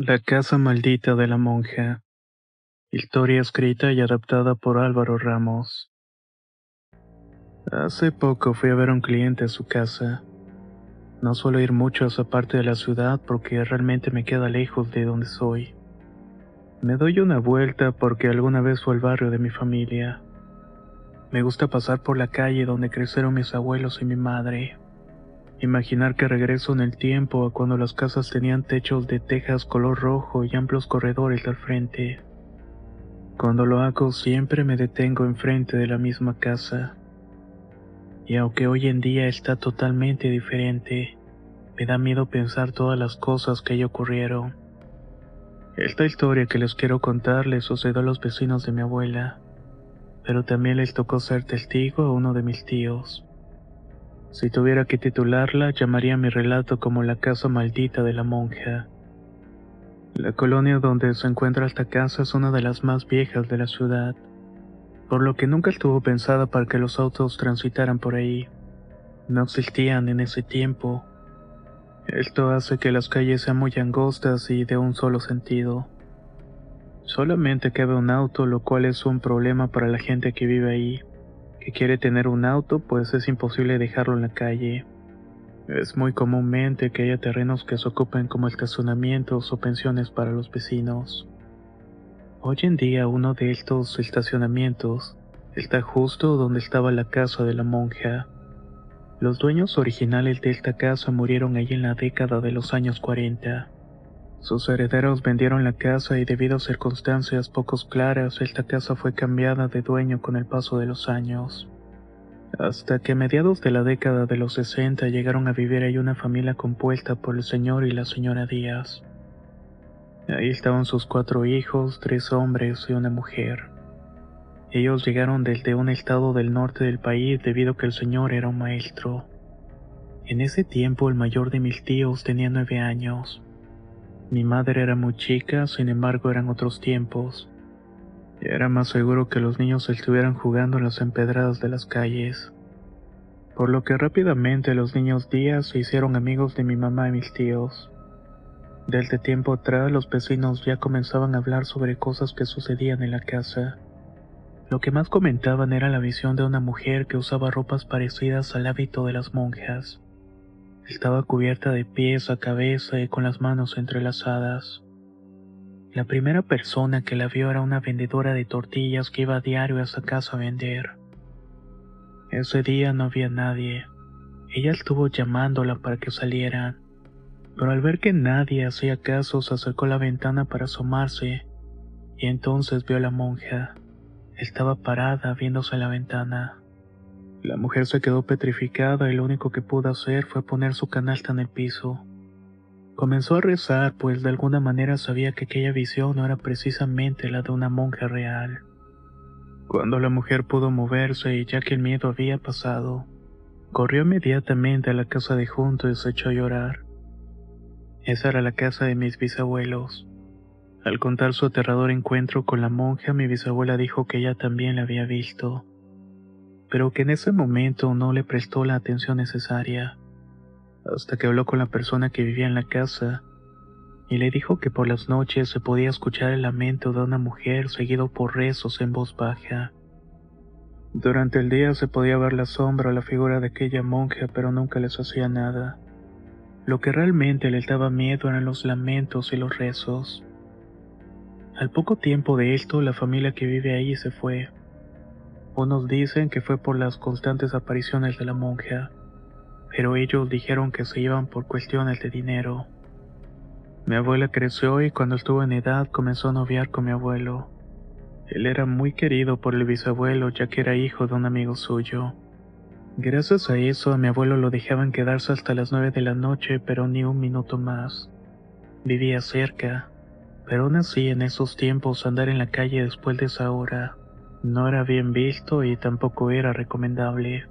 La casa maldita de la monja. Historia escrita y adaptada por Álvaro Ramos. Hace poco fui a ver a un cliente a su casa. No suelo ir mucho a esa parte de la ciudad porque realmente me queda lejos de donde soy. Me doy una vuelta porque alguna vez fue el barrio de mi familia. Me gusta pasar por la calle donde crecieron mis abuelos y mi madre. Imaginar que regreso en el tiempo a cuando las casas tenían techos de tejas color rojo y amplios corredores al frente. Cuando lo hago siempre me detengo enfrente de la misma casa. Y aunque hoy en día está totalmente diferente, me da miedo pensar todas las cosas que ya ocurrieron. Esta historia que les quiero contar le sucedió a los vecinos de mi abuela, pero también les tocó ser testigo a uno de mis tíos. Si tuviera que titularla, llamaría mi relato como la casa maldita de la monja. La colonia donde se encuentra esta casa es una de las más viejas de la ciudad, por lo que nunca estuvo pensada para que los autos transitaran por ahí. No existían en ese tiempo. Esto hace que las calles sean muy angostas y de un solo sentido. Solamente cabe un auto, lo cual es un problema para la gente que vive ahí que quiere tener un auto, pues es imposible dejarlo en la calle. Es muy comúnmente que haya terrenos que se ocupen como estacionamientos o pensiones para los vecinos. Hoy en día uno de estos estacionamientos está justo donde estaba la casa de la monja. Los dueños originales de esta casa murieron allí en la década de los años 40. Sus herederos vendieron la casa y debido a circunstancias poco claras, esta casa fue cambiada de dueño con el paso de los años. Hasta que a mediados de la década de los 60 llegaron a vivir ahí una familia compuesta por el señor y la señora Díaz. Ahí estaban sus cuatro hijos, tres hombres y una mujer. Ellos llegaron desde un estado del norte del país debido a que el señor era un maestro. En ese tiempo el mayor de mis tíos tenía nueve años. Mi madre era muy chica, sin embargo eran otros tiempos. Era más seguro que los niños estuvieran jugando en las empedradas de las calles. Por lo que rápidamente los niños Díaz se hicieron amigos de mi mamá y mis tíos. Desde tiempo atrás los vecinos ya comenzaban a hablar sobre cosas que sucedían en la casa. Lo que más comentaban era la visión de una mujer que usaba ropas parecidas al hábito de las monjas. Estaba cubierta de pies a cabeza y con las manos entrelazadas. La primera persona que la vio era una vendedora de tortillas que iba a diario a esa casa a vender. Ese día no había nadie. Ella estuvo llamándola para que salieran, pero al ver que nadie hacía caso se acercó a la ventana para asomarse y entonces vio a la monja. Estaba parada viéndose a la ventana. La mujer se quedó petrificada y lo único que pudo hacer fue poner su canasta en el piso. Comenzó a rezar, pues de alguna manera sabía que aquella visión no era precisamente la de una monja real. Cuando la mujer pudo moverse y ya que el miedo había pasado, corrió inmediatamente a la casa de junto y se echó a llorar. Esa era la casa de mis bisabuelos. Al contar su aterrador encuentro con la monja, mi bisabuela dijo que ella también la había visto pero que en ese momento no le prestó la atención necesaria, hasta que habló con la persona que vivía en la casa y le dijo que por las noches se podía escuchar el lamento de una mujer seguido por rezos en voz baja. Durante el día se podía ver la sombra o la figura de aquella monja, pero nunca les hacía nada. Lo que realmente le daba miedo eran los lamentos y los rezos. Al poco tiempo de esto, la familia que vive ahí se fue. Unos dicen que fue por las constantes apariciones de la monja, pero ellos dijeron que se iban por cuestiones de dinero. Mi abuela creció y cuando estuvo en edad comenzó a noviar con mi abuelo. Él era muy querido por el bisabuelo ya que era hijo de un amigo suyo. Gracias a eso a mi abuelo lo dejaban quedarse hasta las nueve de la noche, pero ni un minuto más. Vivía cerca, pero aún así en esos tiempos andar en la calle después de esa hora no era bien visto y tampoco era recomendable.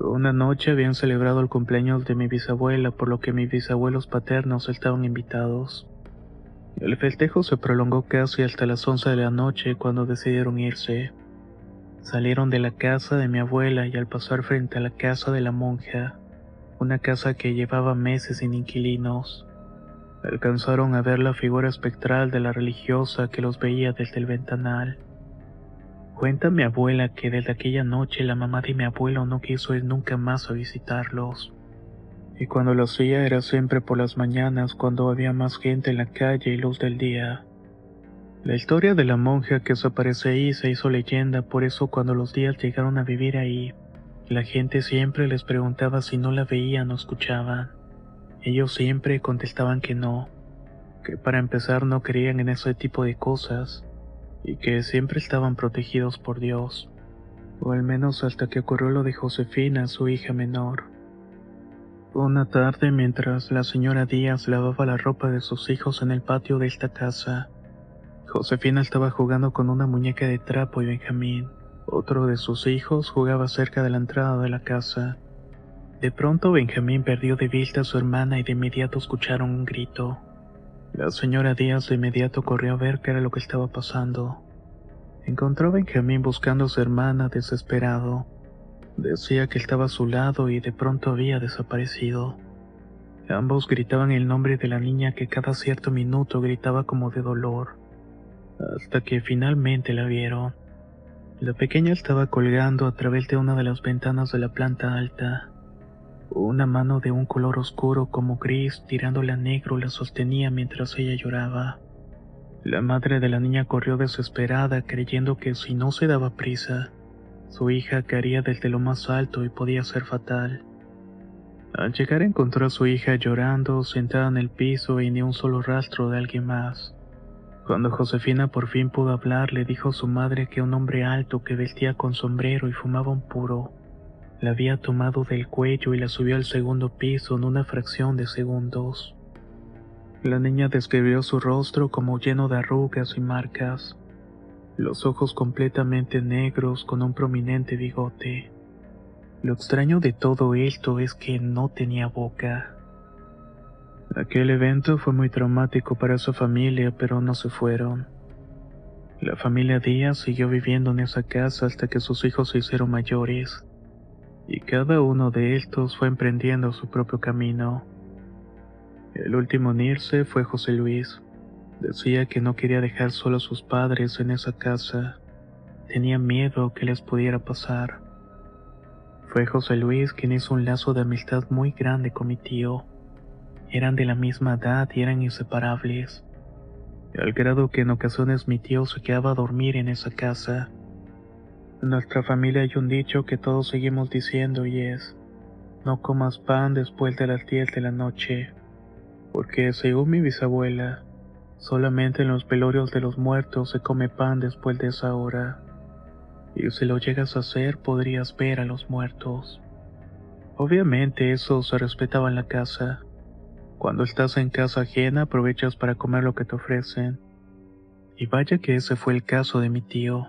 Una noche habían celebrado el cumpleaños de mi bisabuela, por lo que mis bisabuelos paternos estaban invitados. El festejo se prolongó casi hasta las once de la noche cuando decidieron irse. Salieron de la casa de mi abuela y al pasar frente a la casa de la monja, una casa que llevaba meses sin inquilinos, alcanzaron a ver la figura espectral de la religiosa que los veía desde el ventanal. Cuenta mi abuela que desde aquella noche la mamá de mi abuelo no quiso ir nunca más a visitarlos. Y cuando lo hacía era siempre por las mañanas cuando había más gente en la calle y luz del día. La historia de la monja que se aparece ahí se hizo leyenda, por eso cuando los días llegaron a vivir ahí, la gente siempre les preguntaba si no la veían o escuchaban. Ellos siempre contestaban que no, que para empezar no creían en ese tipo de cosas, y que siempre estaban protegidos por Dios, o al menos hasta que ocurrió lo de Josefina, su hija menor. Una tarde, mientras la señora Díaz lavaba la ropa de sus hijos en el patio de esta casa, Josefina estaba jugando con una muñeca de trapo y Benjamín, otro de sus hijos, jugaba cerca de la entrada de la casa. De pronto Benjamín perdió de vista a su hermana y de inmediato escucharon un grito. La señora Díaz de inmediato corrió a ver qué era lo que estaba pasando. Encontró a Benjamín buscando a su hermana desesperado. Decía que estaba a su lado y de pronto había desaparecido. Ambos gritaban el nombre de la niña que cada cierto minuto gritaba como de dolor hasta que finalmente la vieron. La pequeña estaba colgando a través de una de las ventanas de la planta alta. Una mano de un color oscuro como gris tirándole a negro la sostenía mientras ella lloraba. La madre de la niña corrió desesperada creyendo que si no se daba prisa, su hija caería desde lo más alto y podía ser fatal. Al llegar encontró a su hija llorando, sentada en el piso y ni un solo rastro de alguien más. Cuando Josefina por fin pudo hablar, le dijo a su madre que un hombre alto que vestía con sombrero y fumaba un puro, la había tomado del cuello y la subió al segundo piso en una fracción de segundos. La niña describió su rostro como lleno de arrugas y marcas, los ojos completamente negros con un prominente bigote. Lo extraño de todo esto es que no tenía boca. Aquel evento fue muy traumático para su familia, pero no se fueron. La familia Díaz siguió viviendo en esa casa hasta que sus hijos se hicieron mayores, y cada uno de estos fue emprendiendo su propio camino. El último en irse fue José Luis. Decía que no quería dejar solo a sus padres en esa casa. Tenía miedo que les pudiera pasar. Fue José Luis quien hizo un lazo de amistad muy grande con mi tío eran de la misma edad y eran inseparables, al grado que en ocasiones mi tío se quedaba a dormir en esa casa. En nuestra familia hay un dicho que todos seguimos diciendo y es, no comas pan después de las 10 de la noche, porque según mi bisabuela, solamente en los velorios de los muertos se come pan después de esa hora, y si lo llegas a hacer podrías ver a los muertos. Obviamente eso se respetaba en la casa, cuando estás en casa ajena aprovechas para comer lo que te ofrecen. Y vaya que ese fue el caso de mi tío.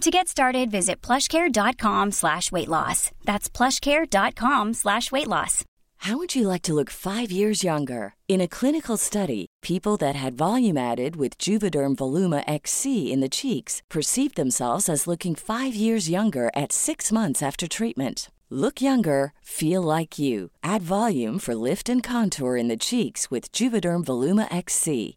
To get started, visit plushcare.com slash weight loss. That's plushcare.com slash weight loss. How would you like to look five years younger? In a clinical study, people that had volume added with Juvederm Voluma XC in the cheeks perceived themselves as looking five years younger at six months after treatment. Look younger, feel like you. Add volume for lift and contour in the cheeks with Juvederm Voluma XC.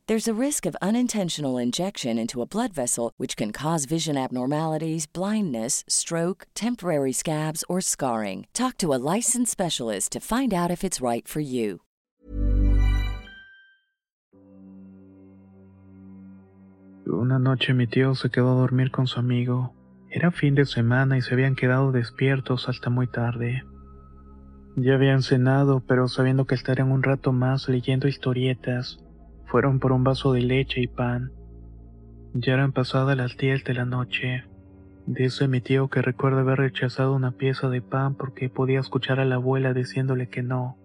There's a risk of unintentional injection into a blood vessel, which can cause vision abnormalities, blindness, stroke, temporary scabs, or scarring. Talk to a licensed specialist to find out if it's right for you. Una noche mi tío se quedó a dormir con su amigo. Era fin de semana y se habían quedado despiertos hasta muy tarde. Ya habían cenado, pero sabiendo que estarían un rato más leyendo historietas, fueron por un vaso de leche y pan. Ya eran pasadas las 10 de la noche. Dice mi tío que recuerda haber rechazado una pieza de pan porque podía escuchar a la abuela diciéndole que no.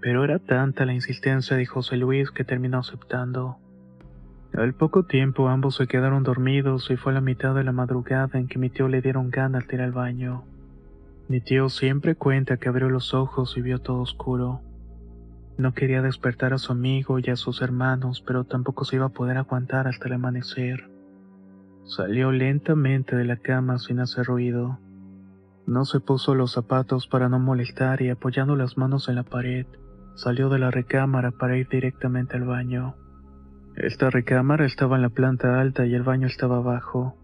Pero era tanta la insistencia de José Luis que terminó aceptando. Al poco tiempo ambos se quedaron dormidos y fue a la mitad de la madrugada en que mi tío le dieron ganas de ir al baño. Mi tío siempre cuenta que abrió los ojos y vio todo oscuro. No quería despertar a su amigo y a sus hermanos, pero tampoco se iba a poder aguantar hasta el amanecer. Salió lentamente de la cama sin hacer ruido. No se puso los zapatos para no molestar y apoyando las manos en la pared, salió de la recámara para ir directamente al baño. Esta recámara estaba en la planta alta y el baño estaba abajo.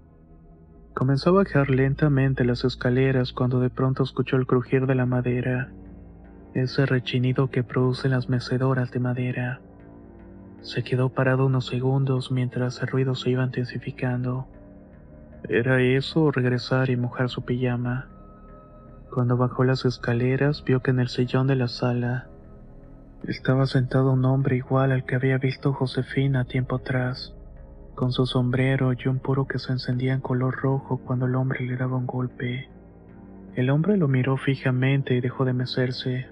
Comenzó a bajar lentamente las escaleras cuando de pronto escuchó el crujir de la madera, ese rechinido que producen las mecedoras de madera. Se quedó parado unos segundos mientras el ruido se iba intensificando. ¿Era eso regresar y mojar su pijama? Cuando bajó las escaleras vio que en el sillón de la sala estaba sentado un hombre igual al que había visto Josefina tiempo atrás, con su sombrero y un puro que se encendía en color rojo cuando el hombre le daba un golpe. El hombre lo miró fijamente y dejó de mecerse.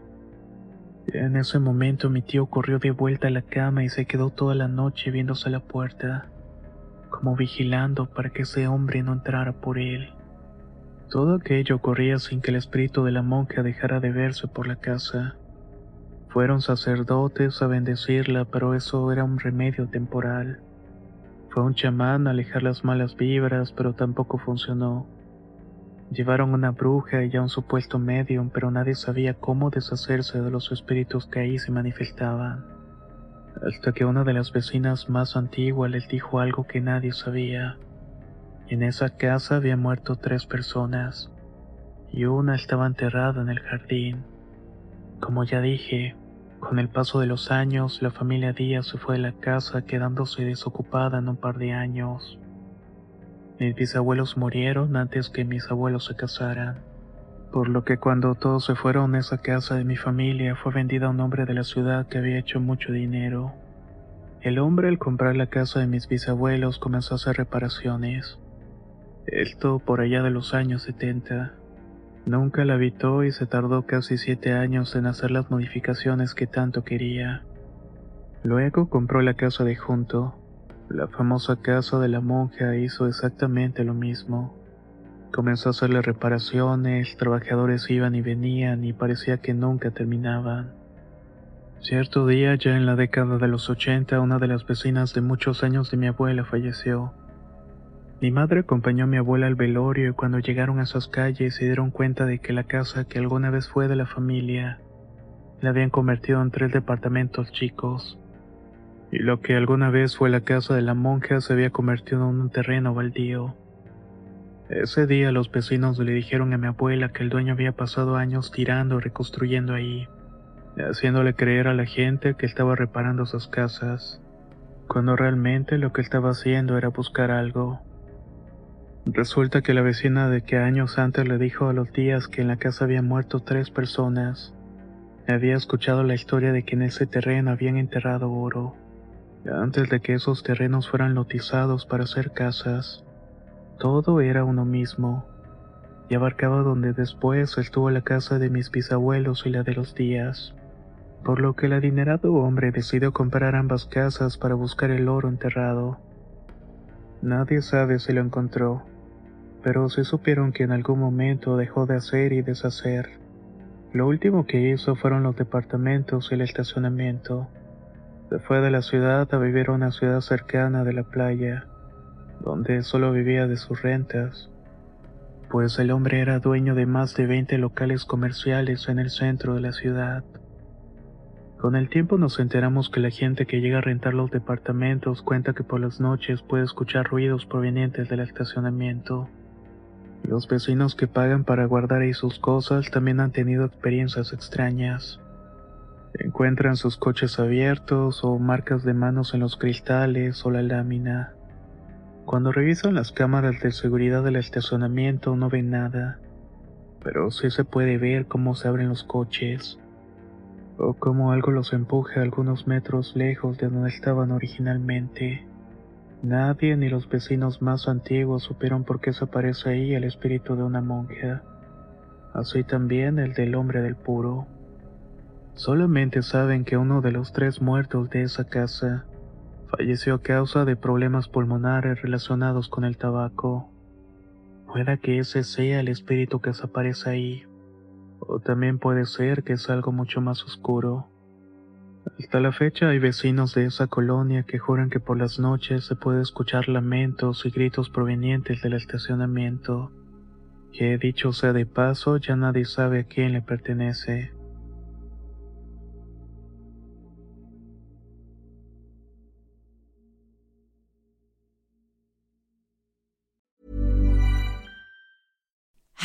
En ese momento mi tío corrió de vuelta a la cama y se quedó toda la noche viéndose a la puerta, como vigilando para que ese hombre no entrara por él. Todo aquello ocurría sin que el espíritu de la monja dejara de verse por la casa. Fueron sacerdotes a bendecirla, pero eso era un remedio temporal. Fue un chamán a alejar las malas vibras, pero tampoco funcionó. Llevaron una bruja y a un supuesto medium, pero nadie sabía cómo deshacerse de los espíritus que ahí se manifestaban. Hasta que una de las vecinas más antiguas les dijo algo que nadie sabía. En esa casa había muerto tres personas, y una estaba enterrada en el jardín. Como ya dije, con el paso de los años, la familia Díaz se fue de la casa quedándose desocupada en un par de años. Mis bisabuelos murieron antes que mis abuelos se casaran, por lo que cuando todos se fueron, esa casa de mi familia fue vendida a un hombre de la ciudad que había hecho mucho dinero. El hombre al comprar la casa de mis bisabuelos comenzó a hacer reparaciones. Esto por allá de los años 70. Nunca la habitó y se tardó casi siete años en hacer las modificaciones que tanto quería. Luego compró la casa de junto. La famosa casa de la monja hizo exactamente lo mismo. Comenzó a hacerle reparaciones, trabajadores iban y venían y parecía que nunca terminaban. Cierto día, ya en la década de los 80, una de las vecinas de muchos años de mi abuela falleció. Mi madre acompañó a mi abuela al velorio y cuando llegaron a esas calles se dieron cuenta de que la casa que alguna vez fue de la familia la habían convertido en tres departamentos chicos. Y lo que alguna vez fue la casa de la monja se había convertido en un terreno baldío. Ese día los vecinos le dijeron a mi abuela que el dueño había pasado años tirando y reconstruyendo ahí, haciéndole creer a la gente que estaba reparando sus casas, cuando realmente lo que estaba haciendo era buscar algo. Resulta que la vecina de que años antes le dijo a los días que en la casa habían muerto tres personas, había escuchado la historia de que en ese terreno habían enterrado oro, antes de que esos terrenos fueran lotizados para hacer casas. Todo era uno mismo, y abarcaba donde después estuvo la casa de mis bisabuelos y la de los días, por lo que el adinerado hombre decidió comprar ambas casas para buscar el oro enterrado. Nadie sabe si lo encontró pero sí supieron que en algún momento dejó de hacer y deshacer. Lo último que hizo fueron los departamentos y el estacionamiento. Se fue de la ciudad a vivir a una ciudad cercana de la playa, donde solo vivía de sus rentas, pues el hombre era dueño de más de 20 locales comerciales en el centro de la ciudad. Con el tiempo nos enteramos que la gente que llega a rentar los departamentos cuenta que por las noches puede escuchar ruidos provenientes del estacionamiento. Los vecinos que pagan para guardar ahí sus cosas también han tenido experiencias extrañas. Encuentran sus coches abiertos o marcas de manos en los cristales o la lámina. Cuando revisan las cámaras de seguridad del estacionamiento no ven nada, pero sí se puede ver cómo se abren los coches o como algo los empuja algunos metros lejos de donde estaban originalmente. Nadie ni los vecinos más antiguos supieron por qué se aparece ahí el espíritu de una monja, así también el del hombre del puro. Solamente saben que uno de los tres muertos de esa casa falleció a causa de problemas pulmonares relacionados con el tabaco. Pueda que ese sea el espíritu que se aparece ahí. O también puede ser que es algo mucho más oscuro. Hasta la fecha hay vecinos de esa colonia que juran que por las noches se puede escuchar lamentos y gritos provenientes del estacionamiento, que dicho sea de paso ya nadie sabe a quién le pertenece.